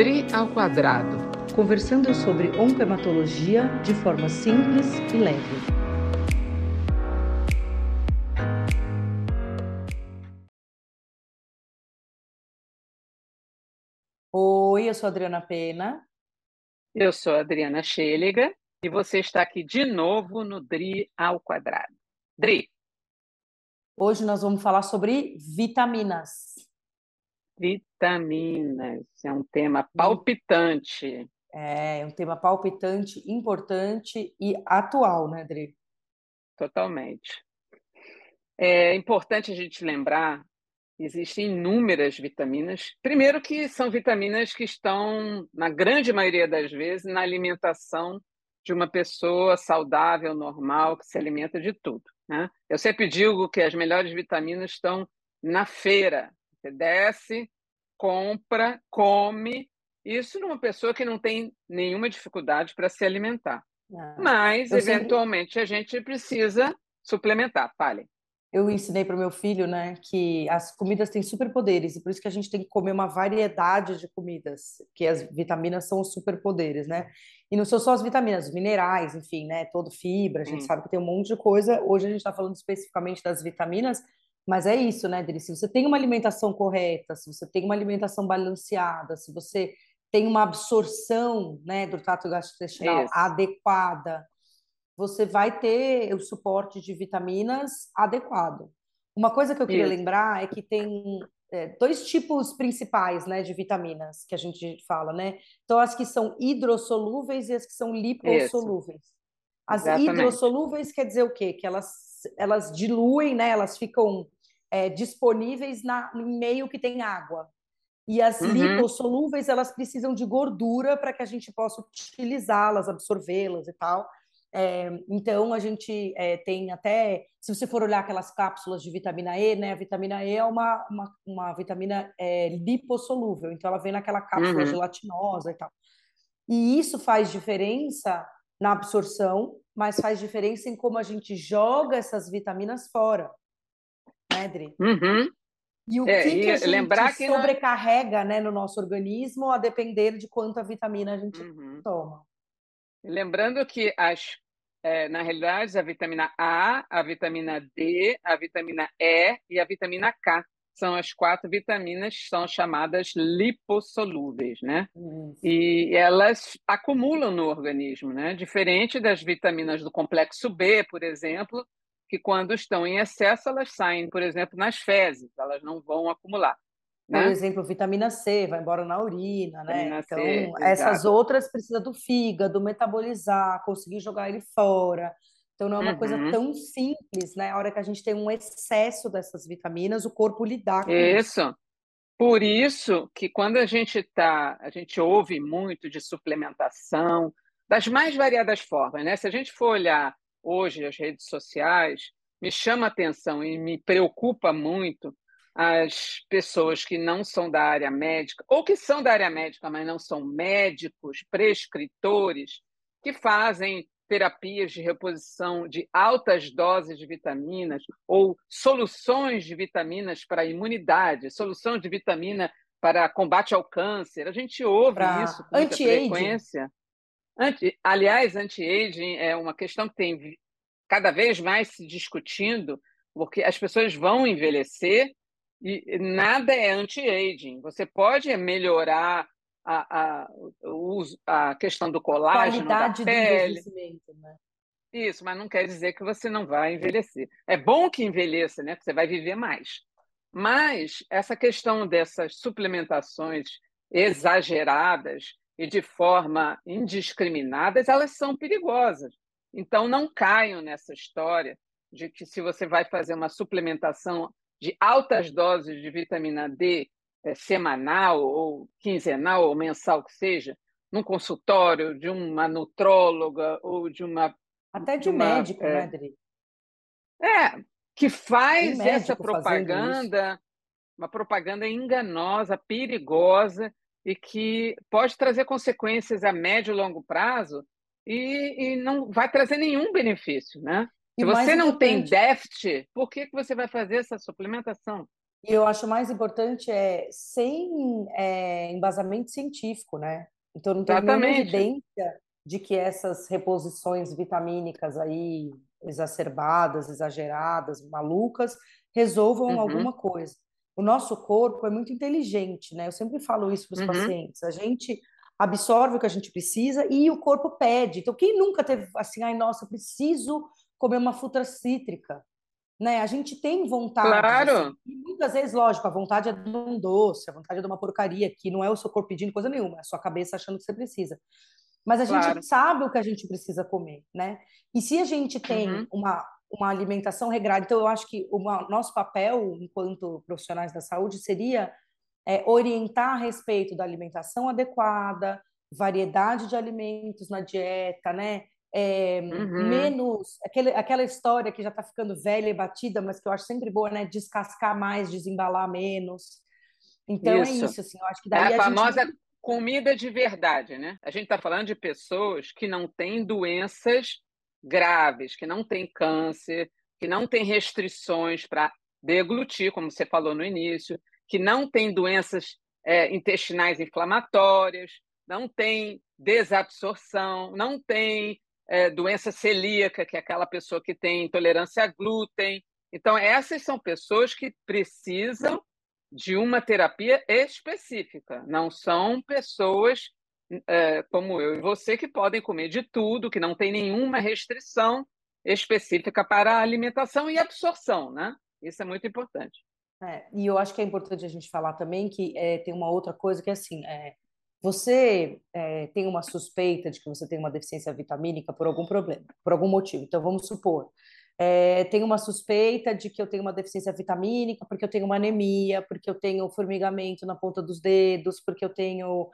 DRI ao quadrado. Conversando sobre oncohematologia de forma simples e leve. Oi, eu sou a Adriana Pena. Eu sou a Adriana Schelliga e você está aqui de novo no DRI ao quadrado. DRI. Hoje nós vamos falar sobre vitaminas. Vitaminas, é um tema palpitante. É, um tema palpitante, importante e atual, né, Adri? Totalmente. É importante a gente lembrar existem inúmeras vitaminas. Primeiro que são vitaminas que estão, na grande maioria das vezes, na alimentação de uma pessoa saudável, normal, que se alimenta de tudo. Né? Eu sempre digo que as melhores vitaminas estão na feira. Você desce, compra, come. Isso numa pessoa que não tem nenhuma dificuldade para se alimentar. Ah, Mas, eventualmente, sempre... a gente precisa suplementar. Fale. Eu ensinei para o meu filho né, que as comidas têm superpoderes e por isso que a gente tem que comer uma variedade de comidas, que as vitaminas são os superpoderes, né? E não são só as vitaminas, os minerais, enfim, né? Todo fibra, a gente hum. sabe que tem um monte de coisa. Hoje a gente está falando especificamente das vitaminas, mas é isso, né, Dri? Se você tem uma alimentação correta, se você tem uma alimentação balanceada, se você tem uma absorção né, do trato gastrointestinal isso. adequada, você vai ter o suporte de vitaminas adequado. Uma coisa que eu queria isso. lembrar é que tem é, dois tipos principais né, de vitaminas que a gente fala, né? Então, as que são hidrossolúveis e as que são lipossolúveis. Isso. As Exatamente. hidrossolúveis quer dizer o quê? Que elas, elas diluem, né? Elas ficam é, disponíveis na, em meio que tem água. E as uhum. lipossolúveis, elas precisam de gordura para que a gente possa utilizá-las, absorvê-las e tal. É, então, a gente é, tem até, se você for olhar aquelas cápsulas de vitamina E, né? A vitamina E é uma, uma, uma vitamina é, lipossolúvel, então ela vem naquela cápsula uhum. gelatinosa e tal. E isso faz diferença na absorção, mas faz diferença em como a gente joga essas vitaminas fora Dri? Uhum. E o é, que, que a gente que sobrecarrega né, no nosso organismo a depender de quanta vitamina a gente uhum. toma. Lembrando que as, é, na realidade a vitamina A, a vitamina D, a vitamina E e a vitamina K são as quatro vitaminas que são chamadas lipossolúveis, né? Isso. E elas acumulam no organismo, né? Diferente das vitaminas do complexo B, por exemplo, que quando estão em excesso, elas saem, por exemplo, nas fezes, elas não vão acumular. Né? Por exemplo, vitamina C vai embora na urina, né? Vitamina então, C, essas exato. outras precisa do fígado metabolizar, conseguir jogar ele fora. Então, não é uma uhum. coisa tão simples, né? A hora que a gente tem um excesso dessas vitaminas, o corpo lidar com isso. Isso. Por isso que quando a gente tá, a gente ouve muito de suplementação, das mais variadas formas, né? Se a gente for olhar hoje as redes sociais, me chama a atenção e me preocupa muito as pessoas que não são da área médica, ou que são da área médica, mas não são médicos, prescritores, que fazem terapias de reposição de altas doses de vitaminas ou soluções de vitaminas para a imunidade, solução de vitamina para combate ao câncer. A gente ouve pra isso com muita frequência. Anti, aliás, anti-aging é uma questão que tem cada vez mais se discutindo, porque as pessoas vão envelhecer e nada é anti-aging. Você pode melhorar a, a, a questão do colágeno Qualidade da pele. do envelhecimento, né? Isso, mas não quer dizer que você não vai envelhecer. É bom que envelheça, né? Porque você vai viver mais. Mas essa questão dessas suplementações exageradas e de forma indiscriminada, elas são perigosas. Então, não caiam nessa história de que se você vai fazer uma suplementação de altas doses de vitamina D é, semanal ou quinzenal ou mensal que seja, num consultório de uma nutróloga ou de uma até de, de uma, médico, é, né, Adri? É, que faz essa propaganda, uma propaganda enganosa, perigosa e que pode trazer consequências a médio e longo prazo e, e não vai trazer nenhum benefício, né? Se você não tem déficit, por que, que você vai fazer essa suplementação? E eu acho mais importante é sem é, embasamento científico, né? Então não tem Exatamente. nenhuma evidência de que essas reposições vitamínicas aí exacerbadas, exageradas, malucas, resolvam uhum. alguma coisa. O nosso corpo é muito inteligente, né? Eu sempre falo isso para os uhum. pacientes. A gente absorve o que a gente precisa e o corpo pede. Então, quem nunca teve assim, ai, nossa, preciso comer uma fruta cítrica? Né? A gente tem vontade. Claro. E muitas vezes, lógico, a vontade é de um doce, a vontade é de uma porcaria, que não é o seu corpo pedindo coisa nenhuma, é a sua cabeça achando que você precisa. Mas a claro. gente sabe o que a gente precisa comer, né? E se a gente tem uhum. uma, uma alimentação regrada, então eu acho que o nosso papel enquanto profissionais da saúde seria é, orientar a respeito da alimentação adequada, variedade de alimentos na dieta, né? É, uhum. Menos aquele, aquela história que já está ficando velha e batida, mas que eu acho sempre boa, né? Descascar mais, desembalar menos. Então é isso. é isso, assim. Eu acho que daí é a, a famosa gente... comida de verdade, né? A gente está falando de pessoas que não têm doenças graves, que não têm câncer, que não têm restrições para deglutir, como você falou no início, que não têm doenças é, intestinais inflamatórias, não tem desabsorção, não tem é, doença celíaca, que é aquela pessoa que tem intolerância a glúten. Então, essas são pessoas que precisam de uma terapia específica, não são pessoas é, como eu e você que podem comer de tudo, que não tem nenhuma restrição específica para a alimentação e absorção, né? Isso é muito importante. É, e eu acho que é importante a gente falar também que é, tem uma outra coisa que é assim, é, você tem uma suspeita de que você tem uma deficiência vitamínica por algum problema, por algum motivo. Então, vamos supor, é, uma suspeita de que eu tenho uma deficiência vitamínica porque eu tenho uma anemia, porque eu tenho formigamento na ponta dos dedos, porque eu tenho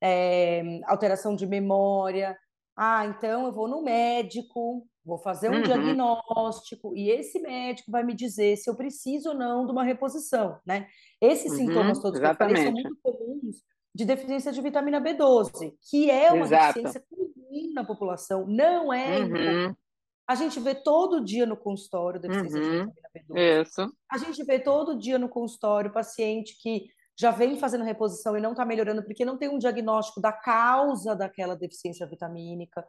é, alteração de memória. Ah, então eu vou no médico, vou fazer um uhum. diagnóstico e esse médico vai me dizer se eu preciso ou não de uma reposição, né? Esses uhum, sintomas todos exatamente. que eu falei são muito comuns de deficiência de vitamina B12, que é uma Exato. deficiência comum na população, não é uhum. A gente vê todo dia no consultório deficiência de uhum. vitamina B12. Isso. A gente vê todo dia no consultório paciente que já vem fazendo reposição e não está melhorando porque não tem um diagnóstico da causa daquela deficiência vitamínica.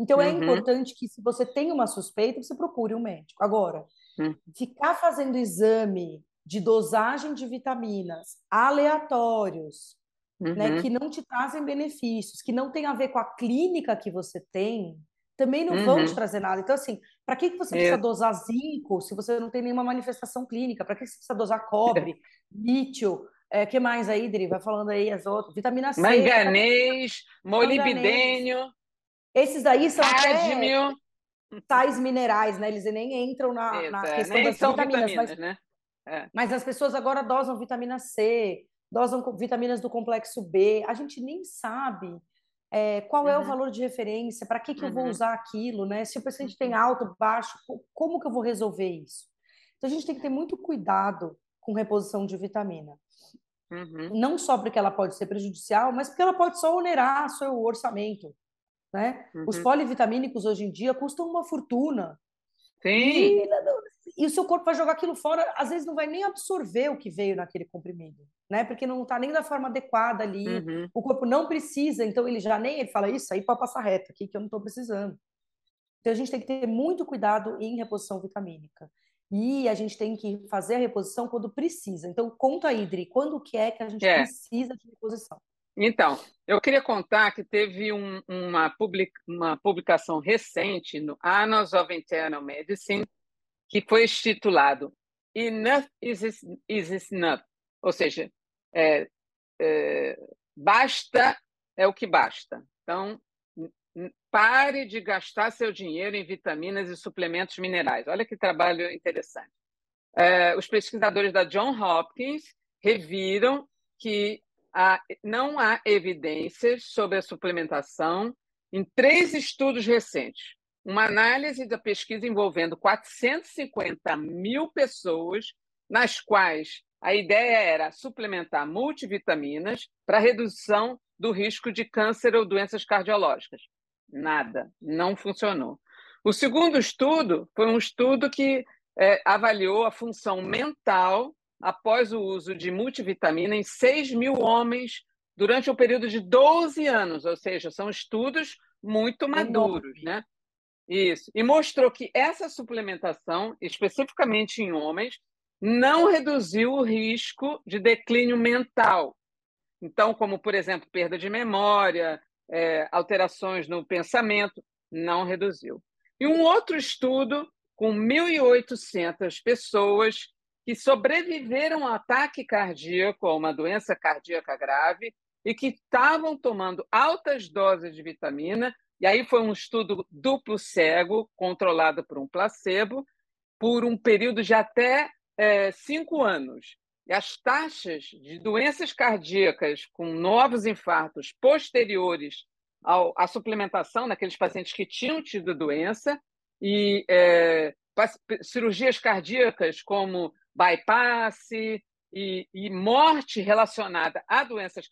Então é uhum. importante que se você tem uma suspeita, você procure um médico. Agora, uhum. ficar fazendo exame de dosagem de vitaminas aleatórios, uhum. né, que não te trazem benefícios, que não tem a ver com a clínica que você tem, também não vão te uhum. trazer nada. Então, assim, para que, que você precisa dosar zinco se você não tem nenhuma manifestação clínica? Para que você precisa dosar cobre, lítio, é, que mais aí, Dri? Vai falando aí as outras. Vitamina C. Manganês, molibdênio. Esses daí são cádmio. tais minerais, né? Eles nem entram na, Isso, na questão das vitaminas. vitaminas mas, né? É. mas as pessoas agora dosam vitamina C, dosam vitaminas do complexo B. A gente nem sabe é, qual uhum. é o uhum. valor de referência, para que, que uhum. eu vou uhum. usar aquilo, né? Se o paciente tem uhum. alto, baixo, como que eu vou resolver isso? Então a gente tem que ter muito cuidado com reposição de vitamina. Uhum. Não só porque ela pode ser prejudicial, mas porque ela pode só onerar seu orçamento. Né? Uhum. Os polivitamínicos hoje em dia custam uma fortuna. Sim. E, e, o seu corpo vai jogar aquilo fora, às vezes não vai nem absorver o que veio naquele comprimido, né? Porque não está nem da forma adequada ali. Uhum. O corpo não precisa, então ele já nem ele fala isso aí para passar reto aqui que eu não estou precisando. Então a gente tem que ter muito cuidado em reposição vitamínica. E a gente tem que fazer a reposição quando precisa. Então, conta aí, Dri, quando que é que a gente é. precisa de reposição? Então, eu queria contar que teve um, uma, public, uma publicação recente no Annals of Internal Medicine que foi estitulado Enough is, is enough, ou seja, é, é, basta é o que basta. Então, pare de gastar seu dinheiro em vitaminas e suplementos minerais. Olha que trabalho interessante. É, os pesquisadores da John Hopkins reviram que há, não há evidências sobre a suplementação em três estudos recentes. Uma análise da pesquisa envolvendo 450 mil pessoas, nas quais a ideia era suplementar multivitaminas para redução do risco de câncer ou doenças cardiológicas. Nada, não funcionou. O segundo estudo foi um estudo que é, avaliou a função mental, após o uso de multivitamina em 6 mil homens durante um período de 12 anos, ou seja, são estudos muito maduros, né? Isso. E mostrou que essa suplementação, especificamente em homens, não reduziu o risco de declínio mental. Então, como, por exemplo, perda de memória, é, alterações no pensamento, não reduziu. E um outro estudo com 1.800 pessoas que sobreviveram a ataque cardíaco, a uma doença cardíaca grave, e que estavam tomando altas doses de vitamina, e aí foi um estudo duplo cego, controlado por um placebo, por um período de até é, cinco anos. As taxas de doenças cardíacas com novos infartos posteriores ao, à suplementação naqueles pacientes que tinham tido doença e é, cirurgias cardíacas como bypass e, e morte relacionada a doenças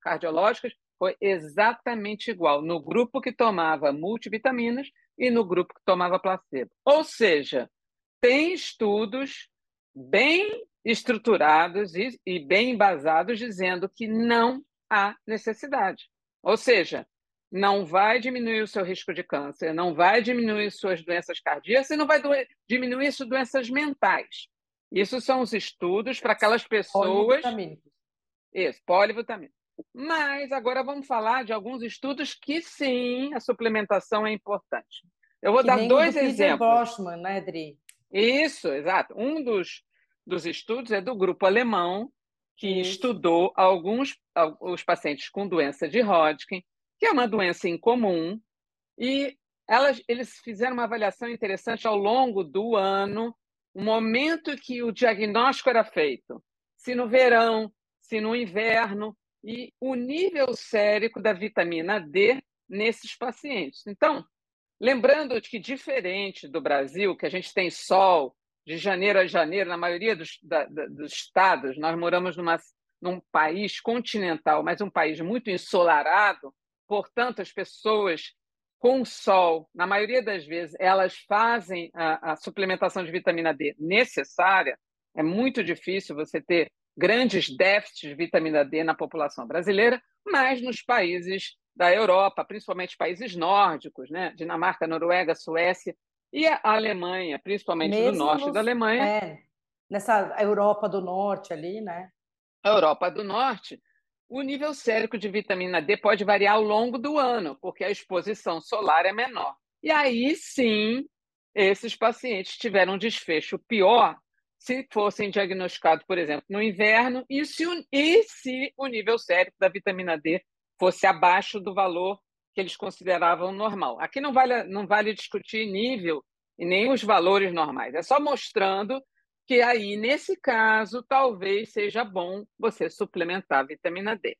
cardiológicas foi exatamente igual no grupo que tomava multivitaminas e no grupo que tomava placebo. Ou seja, tem estudos bem estruturados e, e bem embasados dizendo que não há necessidade. Ou seja, não vai diminuir o seu risco de câncer, não vai diminuir suas doenças cardíacas e não vai diminuir suas doenças mentais. Isso são os estudos para aquelas pessoas. Isso, polivitamínicos. Mas agora vamos falar de alguns estudos que sim, a suplementação é importante. Eu vou que dar dois do exemplos. Boschman, né, Adri? Isso, exato. Um dos, dos estudos é do grupo alemão, que Isso. estudou alguns os pacientes com doença de Hodgkin, que é uma doença incomum, e elas, eles fizeram uma avaliação interessante ao longo do ano o momento que o diagnóstico era feito, se no verão, se no inverno, e o nível sérico da vitamina D nesses pacientes. Então, lembrando que, diferente do Brasil, que a gente tem sol de janeiro a janeiro, na maioria dos, da, dos estados, nós moramos numa, num país continental, mas um país muito ensolarado, portanto, as pessoas com sol, na maioria das vezes, elas fazem a, a, suplementação de vitamina D necessária. É muito difícil você ter grandes déficits de vitamina D na população brasileira, mas nos países da Europa, principalmente países nórdicos, né? Dinamarca, Noruega, Suécia e a Alemanha, principalmente Mesmo do norte nos, da Alemanha. É, nessa Europa do Norte ali, né? A Europa do Norte, o nível sérico de vitamina D pode variar ao longo do ano, porque a exposição solar é menor. E aí sim, esses pacientes tiveram um desfecho pior se fossem diagnosticados, por exemplo, no inverno, e se, o, e se o nível sérico da vitamina D fosse abaixo do valor que eles consideravam normal. Aqui não vale, não vale discutir nível e nem os valores normais, é só mostrando que aí, nesse caso, talvez seja bom você suplementar a vitamina D.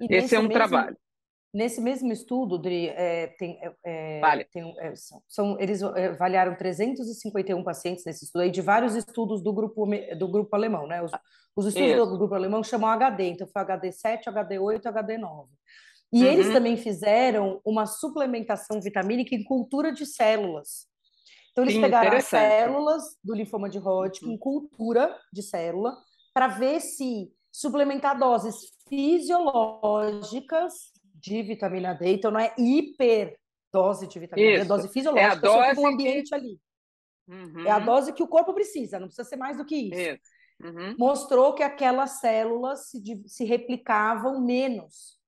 E Esse é um mesmo, trabalho. Nesse mesmo estudo, Dri, é, tem, é, é vale. tem é, são, são, eles é, avaliaram 351 pacientes nesse estudo, aí, de vários estudos do grupo, do grupo alemão. Né? Os, os estudos Isso. do grupo alemão chamam HD, então foi HD 7, HD 8 HD 9. E uhum. eles também fizeram uma suplementação vitamínica em cultura de células. Então, eles Sim, pegaram as células do linfoma de Hodgkin, uhum. cultura de célula, para ver se suplementar doses fisiológicas de vitamina D, então não é hiperdose de vitamina Isso. D, é dose fisiológica, é a dose do ambiente que... ali. Uhum. É a dose que o corpo precisa, não precisa ser mais do que isso. isso. Uhum. Mostrou que aquelas células se, se replicavam menos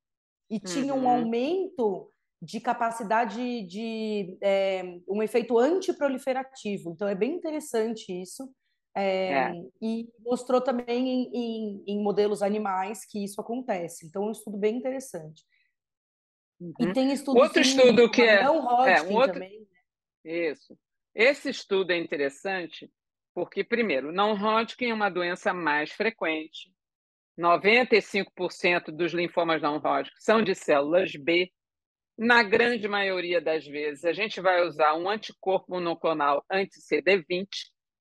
e tinha um uhum. aumento de capacidade de é, um efeito antiproliferativo. Então é bem interessante isso. É, é. E mostrou também em, em, em, modelos animais que isso acontece. Então é um estudo bem interessante. Uhum. E tem estudo outro sim, estudo que é, é um outro... também. Né? Isso. Esse estudo é interessante porque primeiro, não Hodgkin é uma doença mais frequente. 95% dos linfomas não Hodgkin são de células B, na grande maioria das vezes, a gente vai usar um anticorpo monoclonal anti-CD20.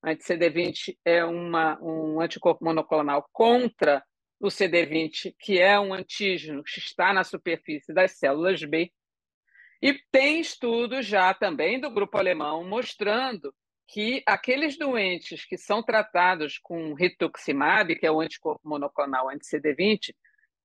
Anti-CD20 é uma, um anticorpo monoclonal contra o CD20, que é um antígeno que está na superfície das células B. E tem estudos já também do grupo alemão mostrando que aqueles doentes que são tratados com rituximab, que é o anticorpo monoclonal anti-CD20,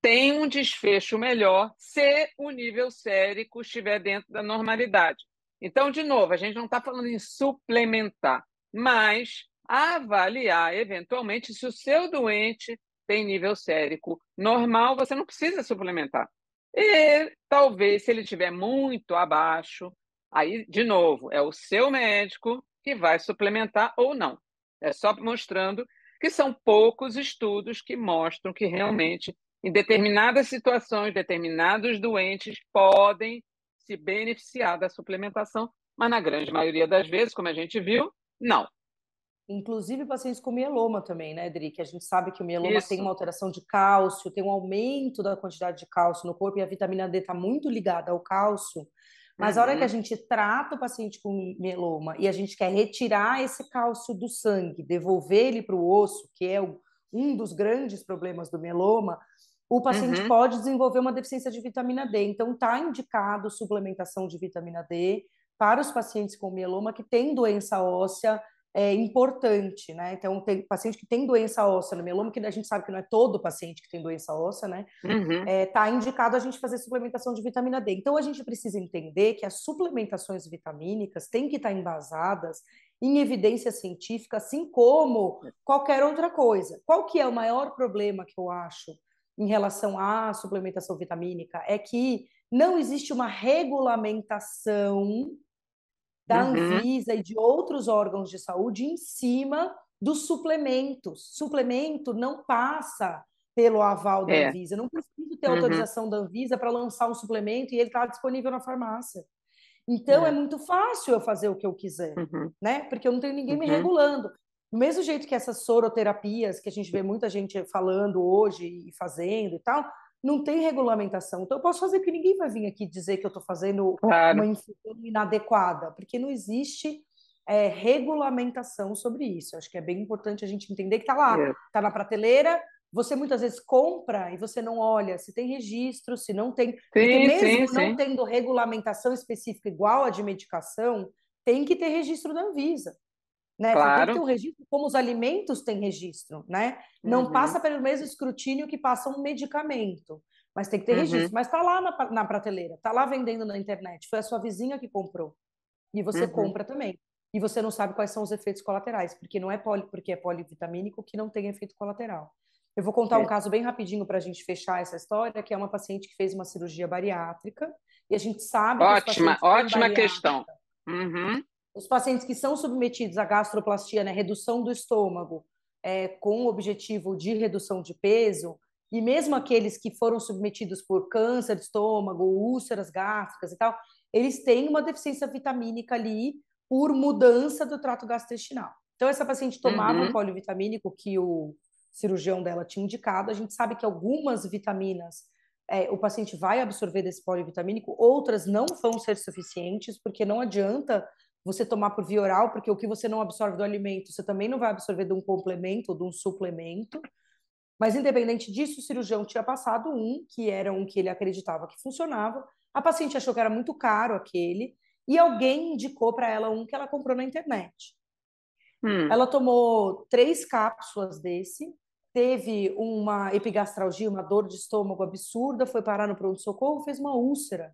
têm um desfecho melhor se o nível sérico estiver dentro da normalidade. Então, de novo, a gente não está falando em suplementar, mas avaliar eventualmente se o seu doente tem nível sérico normal, você não precisa suplementar. E talvez, se ele estiver muito abaixo, aí, de novo, é o seu médico que vai suplementar ou não. É só mostrando que são poucos estudos que mostram que realmente, em determinadas situações, determinados doentes podem se beneficiar da suplementação, mas na grande maioria das vezes, como a gente viu, não. Inclusive pacientes com mieloma também, né, Edri? Que a gente sabe que o mieloma Isso. tem uma alteração de cálcio, tem um aumento da quantidade de cálcio no corpo e a vitamina D está muito ligada ao cálcio. Mas uhum. a hora que a uhum. gente trata o paciente com mieloma e a gente quer retirar esse cálcio do sangue, devolver ele para o osso, que é um dos grandes problemas do mieloma, o paciente uhum. pode desenvolver uma deficiência de vitamina D. Então, está indicado suplementação de vitamina D para os pacientes com mieloma que têm doença óssea é, importante, né? Então, tem paciente que tem doença óssea no mieloma, que a gente sabe que não é todo paciente que tem doença óssea, né? Uhum. É, tá indicado a gente fazer suplementação de vitamina D. Então, a gente precisa entender que as suplementações vitamínicas têm que estar embasadas em evidência científica, assim como qualquer outra coisa. Qual que é o maior problema que eu acho em relação à suplementação vitamínica? É que não existe uma regulamentação da uhum. Anvisa e de outros órgãos de saúde em cima dos suplementos. Suplemento não passa pelo aval da é. Anvisa. Não preciso ter uhum. autorização da Anvisa para lançar um suplemento e ele está disponível na farmácia. Então é. é. muito fácil eu fazer o que eu quiser, uhum. né? Porque eu não tenho ninguém me uhum. regulando. Do mesmo jeito que essas soroterapias que a gente vê muita gente falando hoje e fazendo e tal, não tem regulamentação. Então, eu posso fazer que ninguém vai vir aqui dizer que eu estou fazendo claro. uma infusão inadequada, porque não existe é, regulamentação sobre isso. Acho que é bem importante a gente entender que está lá, está é. na prateleira. Você muitas vezes compra e você não olha se tem registro, se não tem. Sim, porque mesmo sim, não sim. tendo regulamentação específica igual a de medicação, tem que ter registro da Anvisa. Né? Claro. Você tem que ter um registro, como os alimentos têm registro, né? Não uhum. passa pelo mesmo escrutínio que passa um medicamento, mas tem que ter uhum. registro. Mas está lá na, na prateleira, está lá vendendo na internet. Foi a sua vizinha que comprou. E você uhum. compra também. E você não sabe quais são os efeitos colaterais, porque não é poli, porque é polivitamínico que não tem efeito colateral. Eu vou contar é. um caso bem rapidinho para a gente fechar essa história, que é uma paciente que fez uma cirurgia bariátrica, e a gente sabe. Ótima, ótima questão. Uhum os pacientes que são submetidos à gastroplastia, né, redução do estômago, é, com o objetivo de redução de peso, e mesmo aqueles que foram submetidos por câncer de estômago, úlceras gástricas e tal, eles têm uma deficiência vitamínica ali por mudança do trato gastrointestinal. Então, essa paciente tomava uhum. um polivitamínico que o cirurgião dela tinha indicado. A gente sabe que algumas vitaminas é, o paciente vai absorver desse polivitamínico, outras não vão ser suficientes, porque não adianta você tomar por via oral, porque o que você não absorve do alimento, você também não vai absorver de um complemento ou de um suplemento. Mas, independente disso, o cirurgião tinha passado um, que era um que ele acreditava que funcionava. A paciente achou que era muito caro aquele, e alguém indicou para ela um que ela comprou na internet. Hum. Ela tomou três cápsulas desse, teve uma epigastralgia, uma dor de estômago absurda, foi parar no pronto-socorro, fez uma úlcera.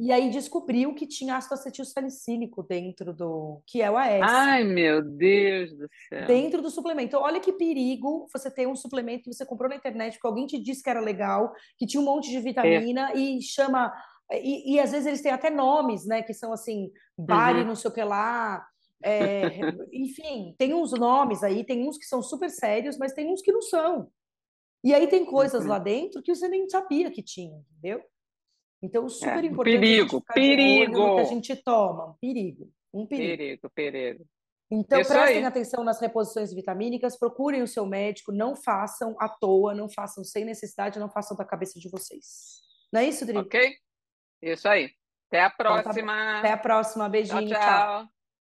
E aí descobriu que tinha ácido acetil salicílico dentro do. que é o AS. Ai, meu Deus do céu. Dentro do suplemento. Então, olha que perigo você ter um suplemento que você comprou na internet, que alguém te disse que era legal, que tinha um monte de vitamina é. e chama. E, e, às vezes eles têm até nomes, né? Que são assim, Bari, uhum. não sei o que lá. É, enfim, tem uns nomes aí, tem uns que são super sérios, mas tem uns que não são. E aí tem coisas uhum. lá dentro que você nem sabia que tinha, entendeu? Então, é, super é, importante perigo, perigo. que a gente toma. Perigo, um perigo. Perigo, perigo. Então, Isso prestem aí. atenção nas reposições vitamínicas, procurem o seu médico, não façam à toa, não façam sem necessidade, não façam da cabeça de vocês. Não é isso, Dri? Ok? Isso aí. Até a próxima. Então, tá Até a próxima. Beijinho. tchau. tchau. tchau.